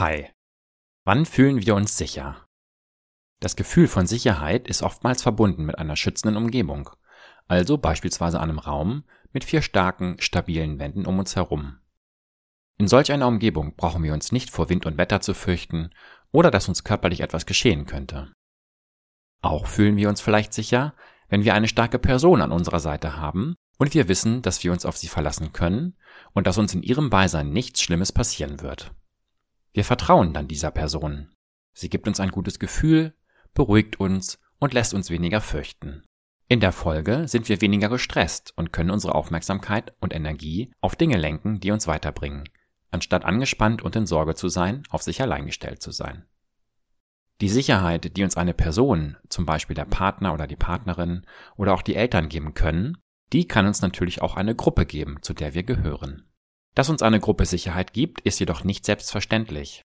Hi. Wann fühlen wir uns sicher? Das Gefühl von Sicherheit ist oftmals verbunden mit einer schützenden Umgebung, also beispielsweise einem Raum mit vier starken, stabilen Wänden um uns herum. In solch einer Umgebung brauchen wir uns nicht vor Wind und Wetter zu fürchten oder dass uns körperlich etwas geschehen könnte. Auch fühlen wir uns vielleicht sicher, wenn wir eine starke Person an unserer Seite haben und wir wissen, dass wir uns auf sie verlassen können und dass uns in ihrem Beisein nichts Schlimmes passieren wird. Wir vertrauen dann dieser Person. Sie gibt uns ein gutes Gefühl, beruhigt uns und lässt uns weniger fürchten. In der Folge sind wir weniger gestresst und können unsere Aufmerksamkeit und Energie auf Dinge lenken, die uns weiterbringen, anstatt angespannt und in Sorge zu sein, auf sich allein gestellt zu sein. Die Sicherheit, die uns eine Person, zum Beispiel der Partner oder die Partnerin oder auch die Eltern geben können, die kann uns natürlich auch eine Gruppe geben, zu der wir gehören. Dass uns eine Gruppe Sicherheit gibt, ist jedoch nicht selbstverständlich.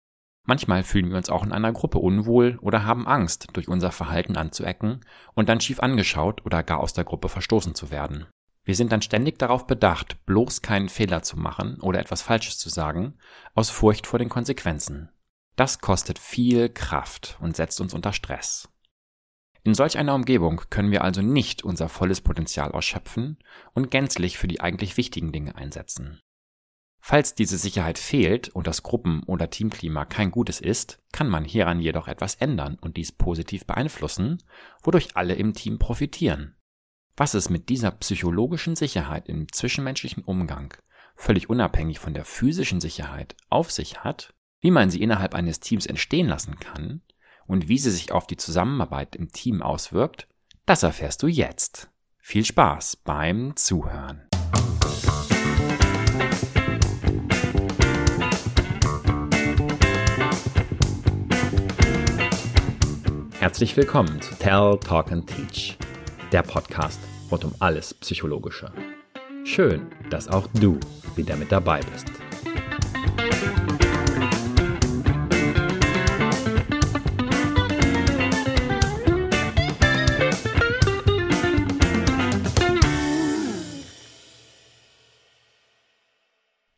Manchmal fühlen wir uns auch in einer Gruppe unwohl oder haben Angst, durch unser Verhalten anzuecken und dann schief angeschaut oder gar aus der Gruppe verstoßen zu werden. Wir sind dann ständig darauf bedacht, bloß keinen Fehler zu machen oder etwas Falsches zu sagen, aus Furcht vor den Konsequenzen. Das kostet viel Kraft und setzt uns unter Stress. In solch einer Umgebung können wir also nicht unser volles Potenzial ausschöpfen und gänzlich für die eigentlich wichtigen Dinge einsetzen. Falls diese Sicherheit fehlt und das Gruppen- oder Teamklima kein gutes ist, kann man hieran jedoch etwas ändern und dies positiv beeinflussen, wodurch alle im Team profitieren. Was es mit dieser psychologischen Sicherheit im zwischenmenschlichen Umgang, völlig unabhängig von der physischen Sicherheit, auf sich hat, wie man sie innerhalb eines Teams entstehen lassen kann und wie sie sich auf die Zusammenarbeit im Team auswirkt, das erfährst du jetzt. Viel Spaß beim Zuhören. Herzlich willkommen zu Tell, Talk and Teach, der Podcast rund um alles Psychologische. Schön, dass auch du wieder mit dabei bist.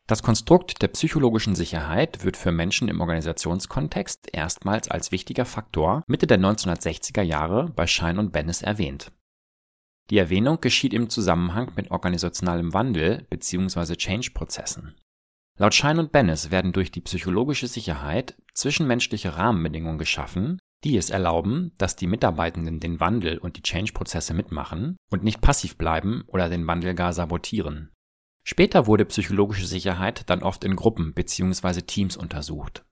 Das Konstrukt der psychologischen Sicherheit wird für Menschen im Organisationskontext erstmals als wichtiger Faktor Mitte der 1960er Jahre bei Schein und Bennis erwähnt. Die Erwähnung geschieht im Zusammenhang mit organisationalem Wandel bzw. Change-Prozessen. Laut Schein und Bennis werden durch die psychologische Sicherheit zwischenmenschliche Rahmenbedingungen geschaffen, die es erlauben, dass die Mitarbeitenden den Wandel und die Change-Prozesse mitmachen und nicht passiv bleiben oder den Wandel gar sabotieren Später wurde psychologische Sicherheit dann oft in Gruppen bzw. Teams untersucht.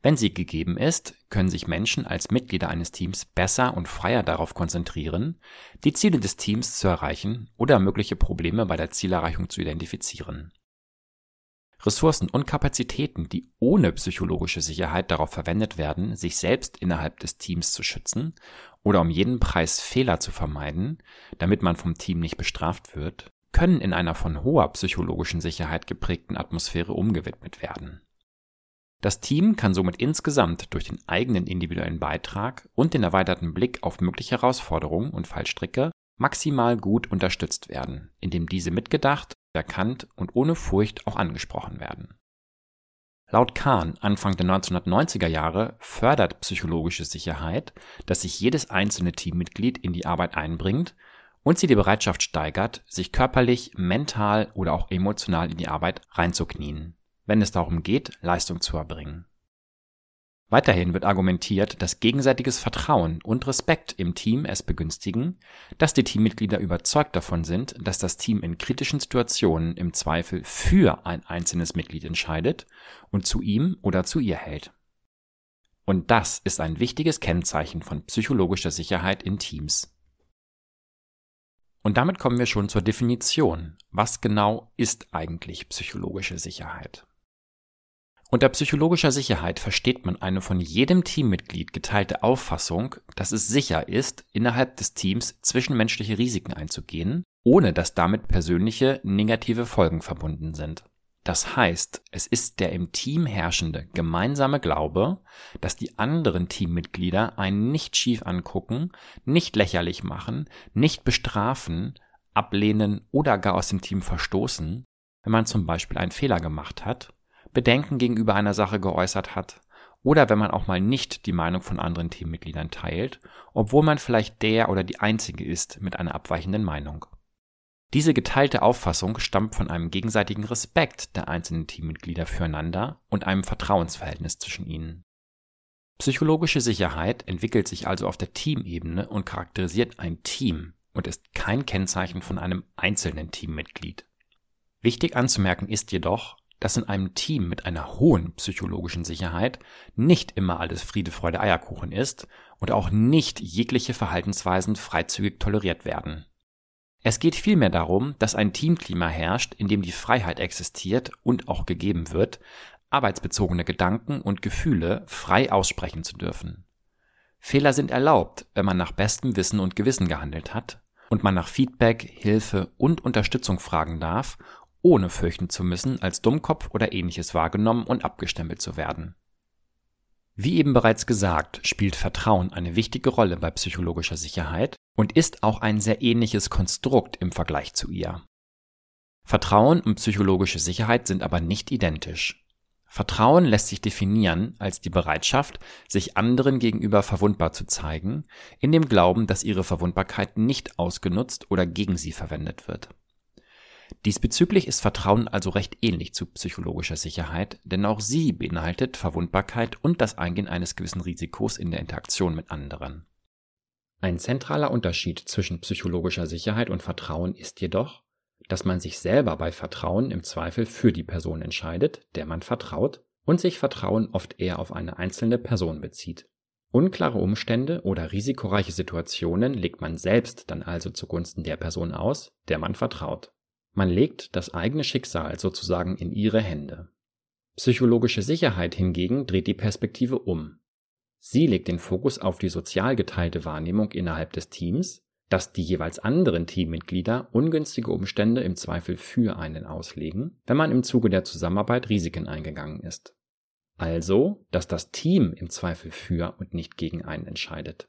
Wenn sie gegeben ist, können sich Menschen als Mitglieder eines Teams besser und freier darauf konzentrieren, die Ziele des Teams zu erreichen oder mögliche Probleme bei der Zielerreichung zu identifizieren. Ressourcen und Kapazitäten, die ohne psychologische Sicherheit darauf verwendet werden, sich selbst innerhalb des Teams zu schützen oder um jeden Preis Fehler zu vermeiden, damit man vom Team nicht bestraft wird, können in einer von hoher psychologischen Sicherheit geprägten Atmosphäre umgewidmet werden. Das Team kann somit insgesamt durch den eigenen individuellen Beitrag und den erweiterten Blick auf mögliche Herausforderungen und Fallstricke maximal gut unterstützt werden, indem diese mitgedacht, erkannt und ohne Furcht auch angesprochen werden. Laut Kahn Anfang der 1990er Jahre fördert psychologische Sicherheit, dass sich jedes einzelne Teammitglied in die Arbeit einbringt und sie die Bereitschaft steigert, sich körperlich, mental oder auch emotional in die Arbeit reinzuknien, wenn es darum geht, Leistung zu erbringen. Weiterhin wird argumentiert, dass gegenseitiges Vertrauen und Respekt im Team es begünstigen, dass die Teammitglieder überzeugt davon sind, dass das Team in kritischen Situationen im Zweifel für ein einzelnes Mitglied entscheidet und zu ihm oder zu ihr hält. Und das ist ein wichtiges Kennzeichen von psychologischer Sicherheit in Teams. Und damit kommen wir schon zur Definition. Was genau ist eigentlich psychologische Sicherheit? Unter psychologischer Sicherheit versteht man eine von jedem Teammitglied geteilte Auffassung, dass es sicher ist, innerhalb des Teams zwischenmenschliche Risiken einzugehen, ohne dass damit persönliche negative Folgen verbunden sind. Das heißt, es ist der im Team herrschende gemeinsame Glaube, dass die anderen Teammitglieder einen nicht schief angucken, nicht lächerlich machen, nicht bestrafen, ablehnen oder gar aus dem Team verstoßen, wenn man zum Beispiel einen Fehler gemacht hat, Bedenken gegenüber einer Sache geäußert hat oder wenn man auch mal nicht die Meinung von anderen Teammitgliedern teilt, obwohl man vielleicht der oder die Einzige ist mit einer abweichenden Meinung. Diese geteilte Auffassung stammt von einem gegenseitigen Respekt der einzelnen Teammitglieder füreinander und einem Vertrauensverhältnis zwischen ihnen. Psychologische Sicherheit entwickelt sich also auf der Teamebene und charakterisiert ein Team und ist kein Kennzeichen von einem einzelnen Teammitglied. Wichtig anzumerken ist jedoch, dass in einem Team mit einer hohen psychologischen Sicherheit nicht immer alles Friede, Freude, Eierkuchen ist und auch nicht jegliche Verhaltensweisen freizügig toleriert werden. Es geht vielmehr darum, dass ein Teamklima herrscht, in dem die Freiheit existiert und auch gegeben wird, arbeitsbezogene Gedanken und Gefühle frei aussprechen zu dürfen. Fehler sind erlaubt, wenn man nach bestem Wissen und Gewissen gehandelt hat und man nach Feedback, Hilfe und Unterstützung fragen darf, ohne fürchten zu müssen, als Dummkopf oder ähnliches wahrgenommen und abgestempelt zu werden. Wie eben bereits gesagt, spielt Vertrauen eine wichtige Rolle bei psychologischer Sicherheit und ist auch ein sehr ähnliches Konstrukt im Vergleich zu ihr. Vertrauen und psychologische Sicherheit sind aber nicht identisch. Vertrauen lässt sich definieren als die Bereitschaft, sich anderen gegenüber verwundbar zu zeigen, in dem Glauben, dass ihre Verwundbarkeit nicht ausgenutzt oder gegen sie verwendet wird. Diesbezüglich ist Vertrauen also recht ähnlich zu psychologischer Sicherheit, denn auch sie beinhaltet Verwundbarkeit und das Eingehen eines gewissen Risikos in der Interaktion mit anderen. Ein zentraler Unterschied zwischen psychologischer Sicherheit und Vertrauen ist jedoch, dass man sich selber bei Vertrauen im Zweifel für die Person entscheidet, der man vertraut, und sich Vertrauen oft eher auf eine einzelne Person bezieht. Unklare Umstände oder risikoreiche Situationen legt man selbst dann also zugunsten der Person aus, der man vertraut. Man legt das eigene Schicksal sozusagen in ihre Hände. Psychologische Sicherheit hingegen dreht die Perspektive um. Sie legt den Fokus auf die sozial geteilte Wahrnehmung innerhalb des Teams, dass die jeweils anderen Teammitglieder ungünstige Umstände im Zweifel für einen auslegen, wenn man im Zuge der Zusammenarbeit Risiken eingegangen ist. Also, dass das Team im Zweifel für und nicht gegen einen entscheidet.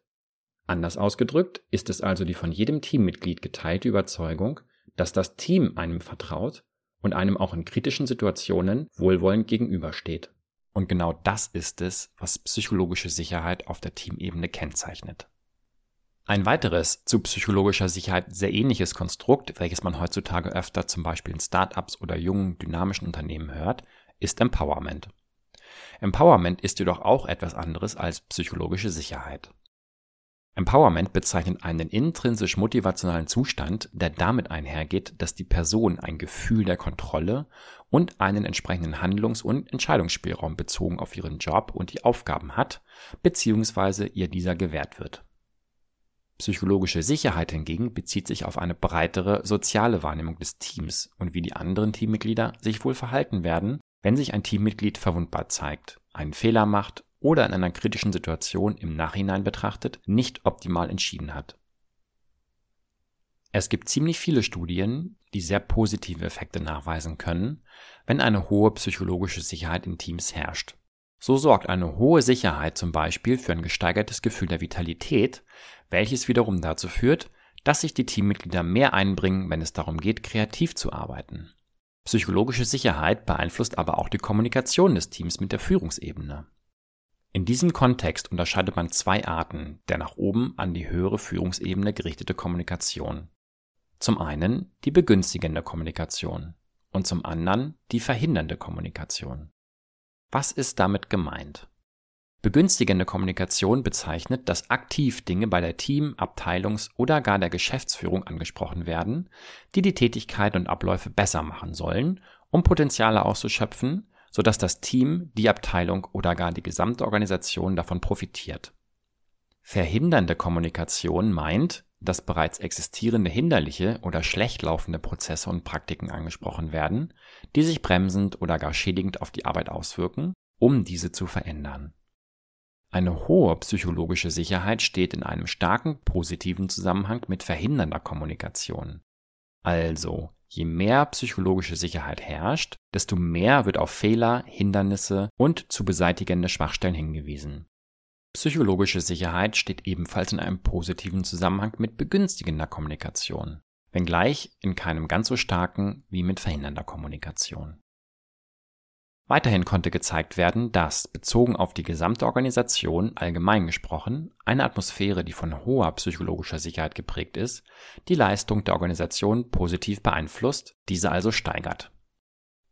Anders ausgedrückt ist es also die von jedem Teammitglied geteilte Überzeugung, dass das Team einem vertraut und einem auch in kritischen Situationen wohlwollend gegenübersteht. Und genau das ist es, was psychologische Sicherheit auf der Teamebene kennzeichnet. Ein weiteres zu psychologischer Sicherheit sehr ähnliches Konstrukt, welches man heutzutage öfter zum Beispiel in Startups oder jungen, dynamischen Unternehmen hört, ist Empowerment. Empowerment ist jedoch auch etwas anderes als psychologische Sicherheit. Empowerment bezeichnet einen intrinsisch motivationalen Zustand, der damit einhergeht, dass die Person ein Gefühl der Kontrolle und einen entsprechenden Handlungs- und Entscheidungsspielraum bezogen auf ihren Job und die Aufgaben hat, beziehungsweise ihr dieser gewährt wird. Psychologische Sicherheit hingegen bezieht sich auf eine breitere soziale Wahrnehmung des Teams und wie die anderen Teammitglieder sich wohl verhalten werden, wenn sich ein Teammitglied verwundbar zeigt, einen Fehler macht oder in einer kritischen Situation im Nachhinein betrachtet nicht optimal entschieden hat. Es gibt ziemlich viele Studien, die sehr positive Effekte nachweisen können, wenn eine hohe psychologische Sicherheit in Teams herrscht. So sorgt eine hohe Sicherheit zum Beispiel für ein gesteigertes Gefühl der Vitalität, welches wiederum dazu führt, dass sich die Teammitglieder mehr einbringen, wenn es darum geht, kreativ zu arbeiten. Psychologische Sicherheit beeinflusst aber auch die Kommunikation des Teams mit der Führungsebene. In diesem Kontext unterscheidet man zwei Arten der nach oben an die höhere Führungsebene gerichtete Kommunikation. Zum einen die begünstigende Kommunikation und zum anderen die verhindernde Kommunikation. Was ist damit gemeint? Begünstigende Kommunikation bezeichnet, dass aktiv Dinge bei der Team-, Abteilungs- oder gar der Geschäftsführung angesprochen werden, die die Tätigkeit und Abläufe besser machen sollen, um Potenziale auszuschöpfen sodass das Team, die Abteilung oder gar die gesamte Organisation davon profitiert. Verhindernde Kommunikation meint, dass bereits existierende hinderliche oder schlecht laufende Prozesse und Praktiken angesprochen werden, die sich bremsend oder gar schädigend auf die Arbeit auswirken, um diese zu verändern. Eine hohe psychologische Sicherheit steht in einem starken positiven Zusammenhang mit verhindernder Kommunikation. Also, Je mehr psychologische Sicherheit herrscht, desto mehr wird auf Fehler, Hindernisse und zu beseitigende Schwachstellen hingewiesen. Psychologische Sicherheit steht ebenfalls in einem positiven Zusammenhang mit begünstigender Kommunikation, wenngleich in keinem ganz so starken wie mit verhindernder Kommunikation. Weiterhin konnte gezeigt werden, dass, bezogen auf die gesamte Organisation allgemein gesprochen, eine Atmosphäre, die von hoher psychologischer Sicherheit geprägt ist, die Leistung der Organisation positiv beeinflusst, diese also steigert.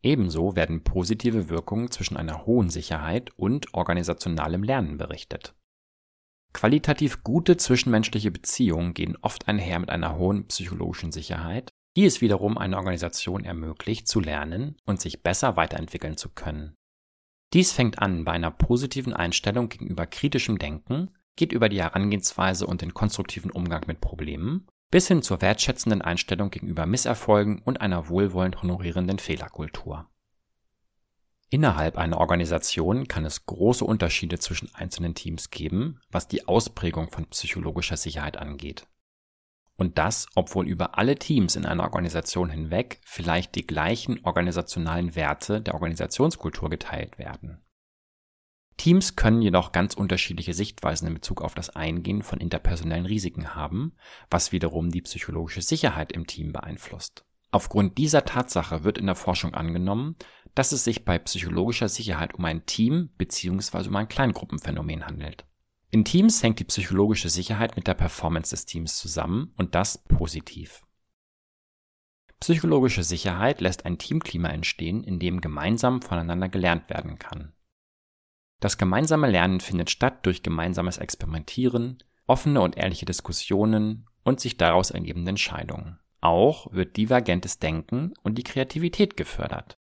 Ebenso werden positive Wirkungen zwischen einer hohen Sicherheit und organisationalem Lernen berichtet. Qualitativ gute zwischenmenschliche Beziehungen gehen oft einher mit einer hohen psychologischen Sicherheit die es wiederum einer Organisation ermöglicht, zu lernen und sich besser weiterentwickeln zu können. Dies fängt an bei einer positiven Einstellung gegenüber kritischem Denken, geht über die Herangehensweise und den konstruktiven Umgang mit Problemen, bis hin zur wertschätzenden Einstellung gegenüber Misserfolgen und einer wohlwollend honorierenden Fehlerkultur. Innerhalb einer Organisation kann es große Unterschiede zwischen einzelnen Teams geben, was die Ausprägung von psychologischer Sicherheit angeht. Und das, obwohl über alle Teams in einer Organisation hinweg vielleicht die gleichen organisationalen Werte der Organisationskultur geteilt werden. Teams können jedoch ganz unterschiedliche Sichtweisen in Bezug auf das Eingehen von interpersonellen Risiken haben, was wiederum die psychologische Sicherheit im Team beeinflusst. Aufgrund dieser Tatsache wird in der Forschung angenommen, dass es sich bei psychologischer Sicherheit um ein Team bzw. um ein Kleingruppenphänomen handelt. In Teams hängt die psychologische Sicherheit mit der Performance des Teams zusammen und das positiv. Psychologische Sicherheit lässt ein Teamklima entstehen, in dem gemeinsam voneinander gelernt werden kann. Das gemeinsame Lernen findet statt durch gemeinsames Experimentieren, offene und ehrliche Diskussionen und sich daraus ergebende Entscheidungen. Auch wird divergentes Denken und die Kreativität gefördert.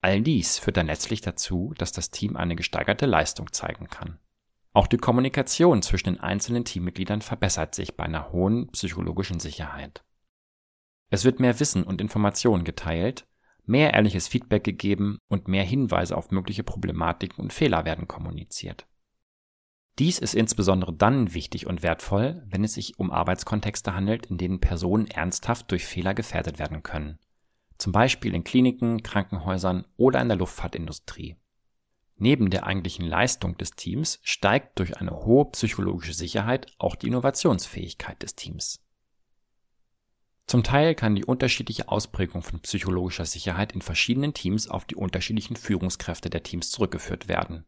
All dies führt dann letztlich dazu, dass das Team eine gesteigerte Leistung zeigen kann. Auch die Kommunikation zwischen den einzelnen Teammitgliedern verbessert sich bei einer hohen psychologischen Sicherheit. Es wird mehr Wissen und Informationen geteilt, mehr ehrliches Feedback gegeben und mehr Hinweise auf mögliche Problematiken und Fehler werden kommuniziert. Dies ist insbesondere dann wichtig und wertvoll, wenn es sich um Arbeitskontexte handelt, in denen Personen ernsthaft durch Fehler gefährdet werden können, zum Beispiel in Kliniken, Krankenhäusern oder in der Luftfahrtindustrie. Neben der eigentlichen Leistung des Teams steigt durch eine hohe psychologische Sicherheit auch die Innovationsfähigkeit des Teams. Zum Teil kann die unterschiedliche Ausprägung von psychologischer Sicherheit in verschiedenen Teams auf die unterschiedlichen Führungskräfte der Teams zurückgeführt werden,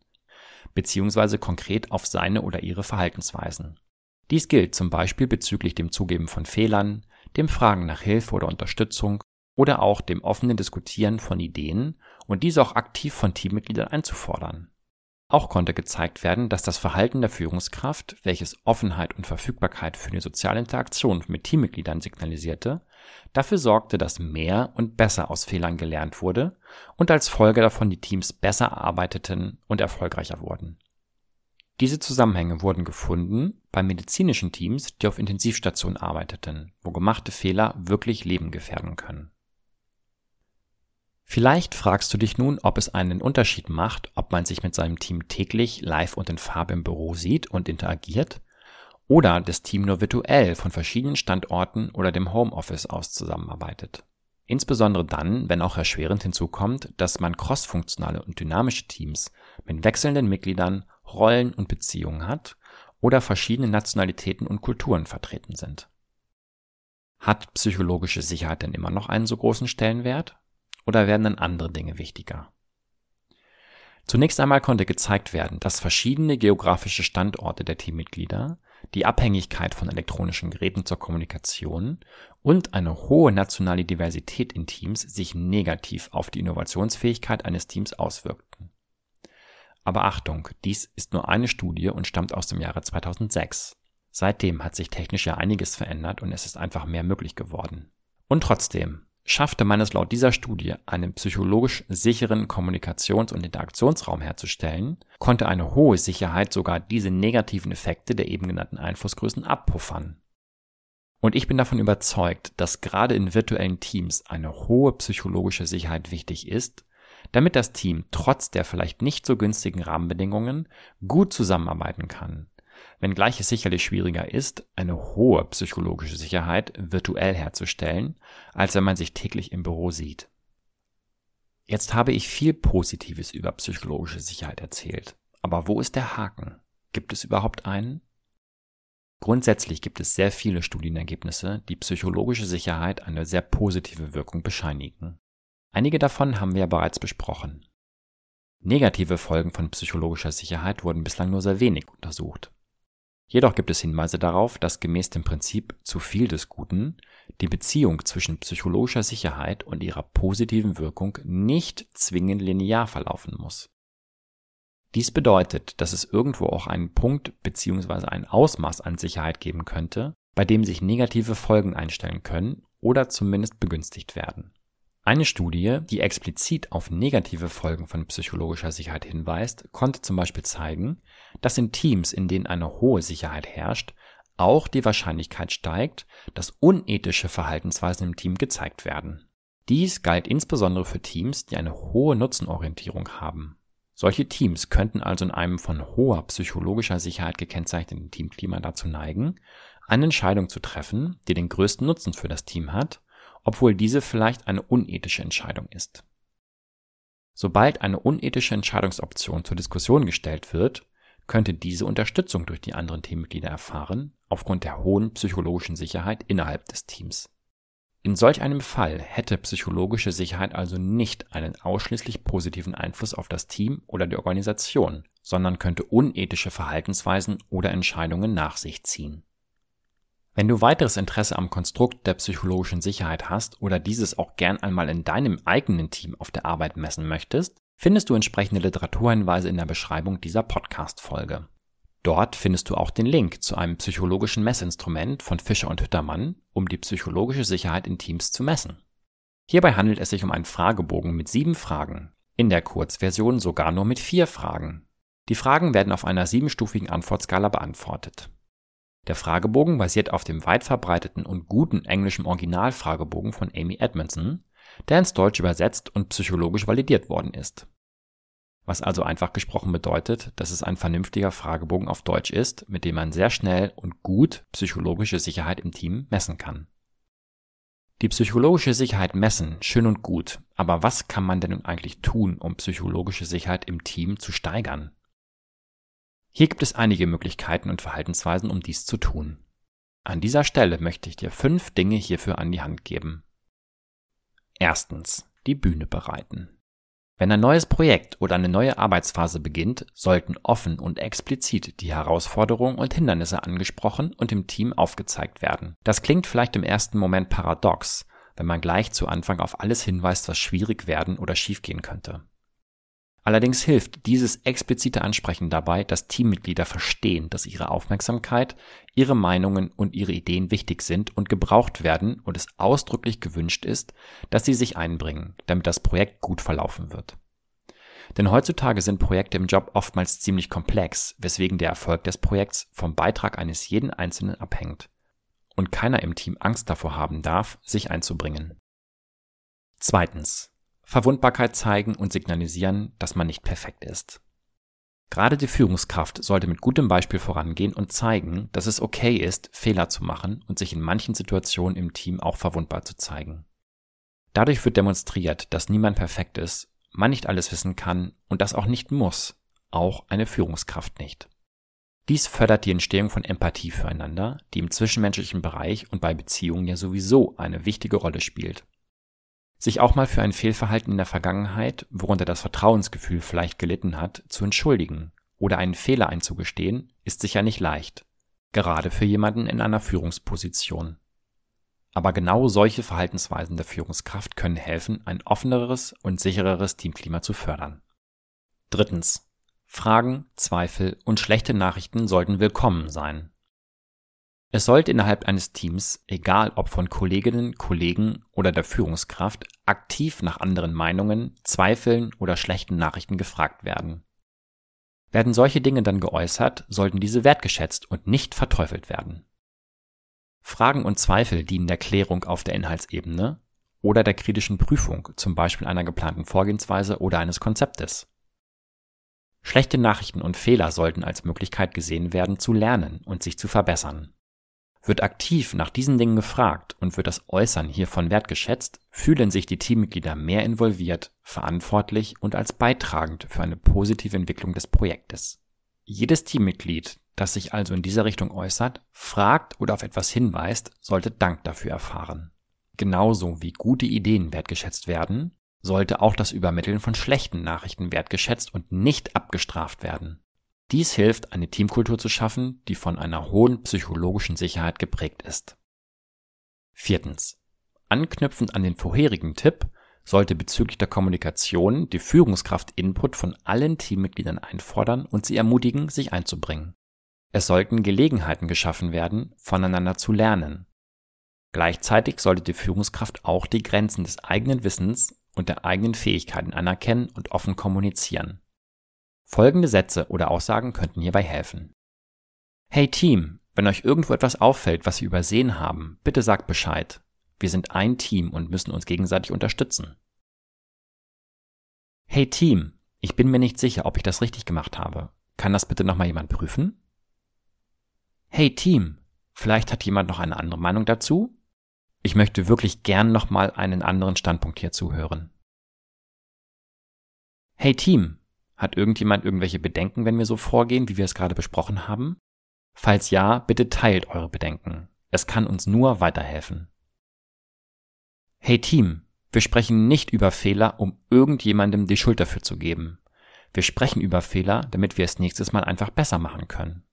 beziehungsweise konkret auf seine oder ihre Verhaltensweisen. Dies gilt zum Beispiel bezüglich dem Zugeben von Fehlern, dem Fragen nach Hilfe oder Unterstützung oder auch dem offenen Diskutieren von Ideen und diese auch aktiv von Teammitgliedern einzufordern. Auch konnte gezeigt werden, dass das Verhalten der Führungskraft, welches Offenheit und Verfügbarkeit für die soziale Interaktion mit Teammitgliedern signalisierte, dafür sorgte, dass mehr und besser aus Fehlern gelernt wurde und als Folge davon die Teams besser arbeiteten und erfolgreicher wurden. Diese Zusammenhänge wurden gefunden bei medizinischen Teams, die auf Intensivstationen arbeiteten, wo gemachte Fehler wirklich Leben gefährden können. Vielleicht fragst du dich nun, ob es einen Unterschied macht, ob man sich mit seinem Team täglich live und in Farbe im Büro sieht und interagiert oder das Team nur virtuell von verschiedenen Standorten oder dem Homeoffice aus zusammenarbeitet. Insbesondere dann, wenn auch erschwerend hinzukommt, dass man crossfunktionale und dynamische Teams mit wechselnden Mitgliedern, Rollen und Beziehungen hat oder verschiedene Nationalitäten und Kulturen vertreten sind. Hat psychologische Sicherheit denn immer noch einen so großen Stellenwert? Oder werden dann andere Dinge wichtiger? Zunächst einmal konnte gezeigt werden, dass verschiedene geografische Standorte der Teammitglieder, die Abhängigkeit von elektronischen Geräten zur Kommunikation und eine hohe nationale Diversität in Teams sich negativ auf die Innovationsfähigkeit eines Teams auswirkten. Aber Achtung, dies ist nur eine Studie und stammt aus dem Jahre 2006. Seitdem hat sich technisch ja einiges verändert und es ist einfach mehr möglich geworden. Und trotzdem, Schaffte man es laut dieser Studie, einen psychologisch sicheren Kommunikations- und Interaktionsraum herzustellen, konnte eine hohe Sicherheit sogar diese negativen Effekte der eben genannten Einflussgrößen abpuffern. Und ich bin davon überzeugt, dass gerade in virtuellen Teams eine hohe psychologische Sicherheit wichtig ist, damit das Team trotz der vielleicht nicht so günstigen Rahmenbedingungen gut zusammenarbeiten kann wenngleich es sicherlich schwieriger ist, eine hohe psychologische Sicherheit virtuell herzustellen, als wenn man sich täglich im Büro sieht. Jetzt habe ich viel Positives über psychologische Sicherheit erzählt. Aber wo ist der Haken? Gibt es überhaupt einen? Grundsätzlich gibt es sehr viele Studienergebnisse, die psychologische Sicherheit eine sehr positive Wirkung bescheinigen. Einige davon haben wir ja bereits besprochen. Negative Folgen von psychologischer Sicherheit wurden bislang nur sehr wenig untersucht. Jedoch gibt es Hinweise darauf, dass gemäß dem Prinzip zu viel des Guten die Beziehung zwischen psychologischer Sicherheit und ihrer positiven Wirkung nicht zwingend linear verlaufen muss. Dies bedeutet, dass es irgendwo auch einen Punkt bzw. ein Ausmaß an Sicherheit geben könnte, bei dem sich negative Folgen einstellen können oder zumindest begünstigt werden. Eine Studie, die explizit auf negative Folgen von psychologischer Sicherheit hinweist, konnte zum Beispiel zeigen, dass in Teams, in denen eine hohe Sicherheit herrscht, auch die Wahrscheinlichkeit steigt, dass unethische Verhaltensweisen im Team gezeigt werden. Dies galt insbesondere für Teams, die eine hohe Nutzenorientierung haben. Solche Teams könnten also in einem von hoher psychologischer Sicherheit gekennzeichneten Teamklima dazu neigen, eine Entscheidung zu treffen, die den größten Nutzen für das Team hat obwohl diese vielleicht eine unethische Entscheidung ist. Sobald eine unethische Entscheidungsoption zur Diskussion gestellt wird, könnte diese Unterstützung durch die anderen Teammitglieder erfahren, aufgrund der hohen psychologischen Sicherheit innerhalb des Teams. In solch einem Fall hätte psychologische Sicherheit also nicht einen ausschließlich positiven Einfluss auf das Team oder die Organisation, sondern könnte unethische Verhaltensweisen oder Entscheidungen nach sich ziehen. Wenn du weiteres Interesse am Konstrukt der psychologischen Sicherheit hast oder dieses auch gern einmal in deinem eigenen Team auf der Arbeit messen möchtest, findest du entsprechende Literaturhinweise in der Beschreibung dieser Podcast-Folge. Dort findest du auch den Link zu einem psychologischen Messinstrument von Fischer und Hüttermann, um die psychologische Sicherheit in Teams zu messen. Hierbei handelt es sich um einen Fragebogen mit sieben Fragen, in der Kurzversion sogar nur mit vier Fragen. Die Fragen werden auf einer siebenstufigen Antwortskala beantwortet. Der Fragebogen basiert auf dem weit verbreiteten und guten englischen Originalfragebogen von Amy Edmondson, der ins Deutsche übersetzt und psychologisch validiert worden ist. Was also einfach gesprochen bedeutet, dass es ein vernünftiger Fragebogen auf Deutsch ist, mit dem man sehr schnell und gut psychologische Sicherheit im Team messen kann. Die psychologische Sicherheit messen, schön und gut, aber was kann man denn nun eigentlich tun, um psychologische Sicherheit im Team zu steigern? Hier gibt es einige Möglichkeiten und Verhaltensweisen, um dies zu tun. An dieser Stelle möchte ich dir fünf Dinge hierfür an die Hand geben. Erstens, die Bühne bereiten. Wenn ein neues Projekt oder eine neue Arbeitsphase beginnt, sollten offen und explizit die Herausforderungen und Hindernisse angesprochen und im Team aufgezeigt werden. Das klingt vielleicht im ersten Moment paradox, wenn man gleich zu Anfang auf alles hinweist, was schwierig werden oder schiefgehen könnte. Allerdings hilft dieses explizite Ansprechen dabei, dass Teammitglieder verstehen, dass ihre Aufmerksamkeit, ihre Meinungen und ihre Ideen wichtig sind und gebraucht werden und es ausdrücklich gewünscht ist, dass sie sich einbringen, damit das Projekt gut verlaufen wird. Denn heutzutage sind Projekte im Job oftmals ziemlich komplex, weswegen der Erfolg des Projekts vom Beitrag eines jeden Einzelnen abhängt und keiner im Team Angst davor haben darf, sich einzubringen. Zweitens. Verwundbarkeit zeigen und signalisieren, dass man nicht perfekt ist. Gerade die Führungskraft sollte mit gutem Beispiel vorangehen und zeigen, dass es okay ist, Fehler zu machen und sich in manchen Situationen im Team auch verwundbar zu zeigen. Dadurch wird demonstriert, dass niemand perfekt ist, man nicht alles wissen kann und das auch nicht muss, auch eine Führungskraft nicht. Dies fördert die Entstehung von Empathie füreinander, die im zwischenmenschlichen Bereich und bei Beziehungen ja sowieso eine wichtige Rolle spielt sich auch mal für ein Fehlverhalten in der Vergangenheit, worunter das Vertrauensgefühl vielleicht gelitten hat, zu entschuldigen oder einen Fehler einzugestehen, ist sicher nicht leicht, gerade für jemanden in einer Führungsposition. Aber genau solche Verhaltensweisen der Führungskraft können helfen, ein offeneres und sichereres Teamklima zu fördern. Drittens. Fragen, Zweifel und schlechte Nachrichten sollten willkommen sein. Es sollte innerhalb eines Teams, egal ob von Kolleginnen, Kollegen oder der Führungskraft, aktiv nach anderen Meinungen, Zweifeln oder schlechten Nachrichten gefragt werden. Werden solche Dinge dann geäußert, sollten diese wertgeschätzt und nicht verteufelt werden. Fragen und Zweifel dienen der Klärung auf der Inhaltsebene oder der kritischen Prüfung, zum Beispiel einer geplanten Vorgehensweise oder eines Konzeptes. Schlechte Nachrichten und Fehler sollten als Möglichkeit gesehen werden, zu lernen und sich zu verbessern. Wird aktiv nach diesen Dingen gefragt und wird das Äußern hiervon wertgeschätzt, fühlen sich die Teammitglieder mehr involviert, verantwortlich und als beitragend für eine positive Entwicklung des Projektes. Jedes Teammitglied, das sich also in dieser Richtung äußert, fragt oder auf etwas hinweist, sollte Dank dafür erfahren. Genauso wie gute Ideen wertgeschätzt werden, sollte auch das Übermitteln von schlechten Nachrichten wertgeschätzt und nicht abgestraft werden. Dies hilft, eine Teamkultur zu schaffen, die von einer hohen psychologischen Sicherheit geprägt ist. Viertens. Anknüpfend an den vorherigen Tipp sollte bezüglich der Kommunikation die Führungskraft Input von allen Teammitgliedern einfordern und sie ermutigen, sich einzubringen. Es sollten Gelegenheiten geschaffen werden, voneinander zu lernen. Gleichzeitig sollte die Führungskraft auch die Grenzen des eigenen Wissens und der eigenen Fähigkeiten anerkennen und offen kommunizieren. Folgende Sätze oder Aussagen könnten hierbei helfen. Hey Team, wenn euch irgendwo etwas auffällt, was wir übersehen haben, bitte sagt Bescheid. Wir sind ein Team und müssen uns gegenseitig unterstützen. Hey Team, ich bin mir nicht sicher, ob ich das richtig gemacht habe. Kann das bitte nochmal jemand prüfen? Hey Team, vielleicht hat jemand noch eine andere Meinung dazu? Ich möchte wirklich gern nochmal einen anderen Standpunkt hierzu hören. Hey Team, hat irgendjemand irgendwelche Bedenken, wenn wir so vorgehen, wie wir es gerade besprochen haben? Falls ja, bitte teilt eure Bedenken. Es kann uns nur weiterhelfen. Hey Team, wir sprechen nicht über Fehler, um irgendjemandem die Schuld dafür zu geben. Wir sprechen über Fehler, damit wir es nächstes Mal einfach besser machen können.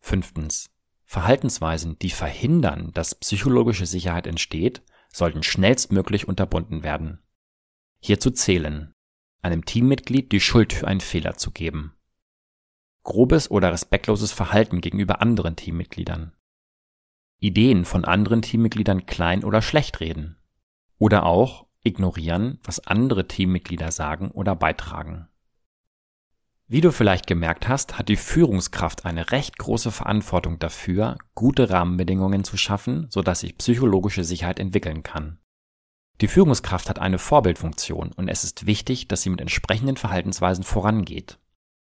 Fünftens. Verhaltensweisen, die verhindern, dass psychologische Sicherheit entsteht, sollten schnellstmöglich unterbunden werden. Hierzu zählen einem Teammitglied die Schuld für einen Fehler zu geben, grobes oder respektloses Verhalten gegenüber anderen Teammitgliedern, Ideen von anderen Teammitgliedern klein oder schlecht reden. Oder auch ignorieren, was andere Teammitglieder sagen oder beitragen. Wie du vielleicht gemerkt hast, hat die Führungskraft eine recht große Verantwortung dafür, gute Rahmenbedingungen zu schaffen, sodass sich psychologische Sicherheit entwickeln kann. Die Führungskraft hat eine Vorbildfunktion und es ist wichtig, dass sie mit entsprechenden Verhaltensweisen vorangeht.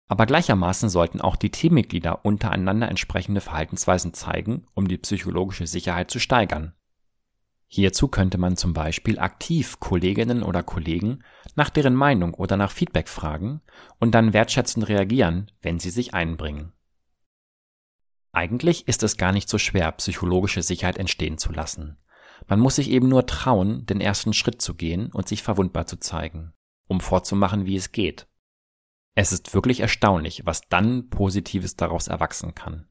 Aber gleichermaßen sollten auch die Teammitglieder untereinander entsprechende Verhaltensweisen zeigen, um die psychologische Sicherheit zu steigern. Hierzu könnte man zum Beispiel aktiv Kolleginnen oder Kollegen nach deren Meinung oder nach Feedback fragen und dann wertschätzend reagieren, wenn sie sich einbringen. Eigentlich ist es gar nicht so schwer, psychologische Sicherheit entstehen zu lassen. Man muss sich eben nur trauen, den ersten Schritt zu gehen und sich verwundbar zu zeigen, um vorzumachen, wie es geht. Es ist wirklich erstaunlich, was dann Positives daraus erwachsen kann.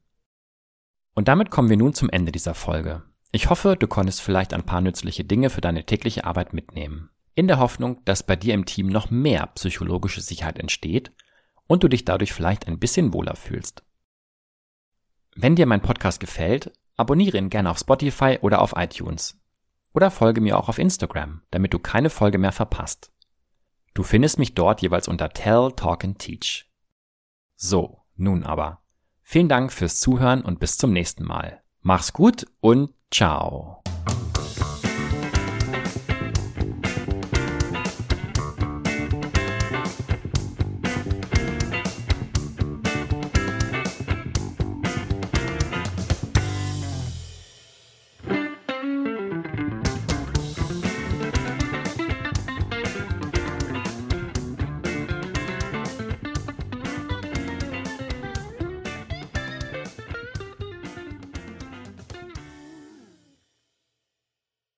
Und damit kommen wir nun zum Ende dieser Folge. Ich hoffe, du konntest vielleicht ein paar nützliche Dinge für deine tägliche Arbeit mitnehmen. In der Hoffnung, dass bei dir im Team noch mehr psychologische Sicherheit entsteht und du dich dadurch vielleicht ein bisschen wohler fühlst. Wenn dir mein Podcast gefällt, abonniere ihn gerne auf Spotify oder auf iTunes. Oder folge mir auch auf Instagram, damit du keine Folge mehr verpasst. Du findest mich dort jeweils unter Tell, Talk and Teach. So, nun aber. Vielen Dank fürs Zuhören und bis zum nächsten Mal. Mach's gut und ciao.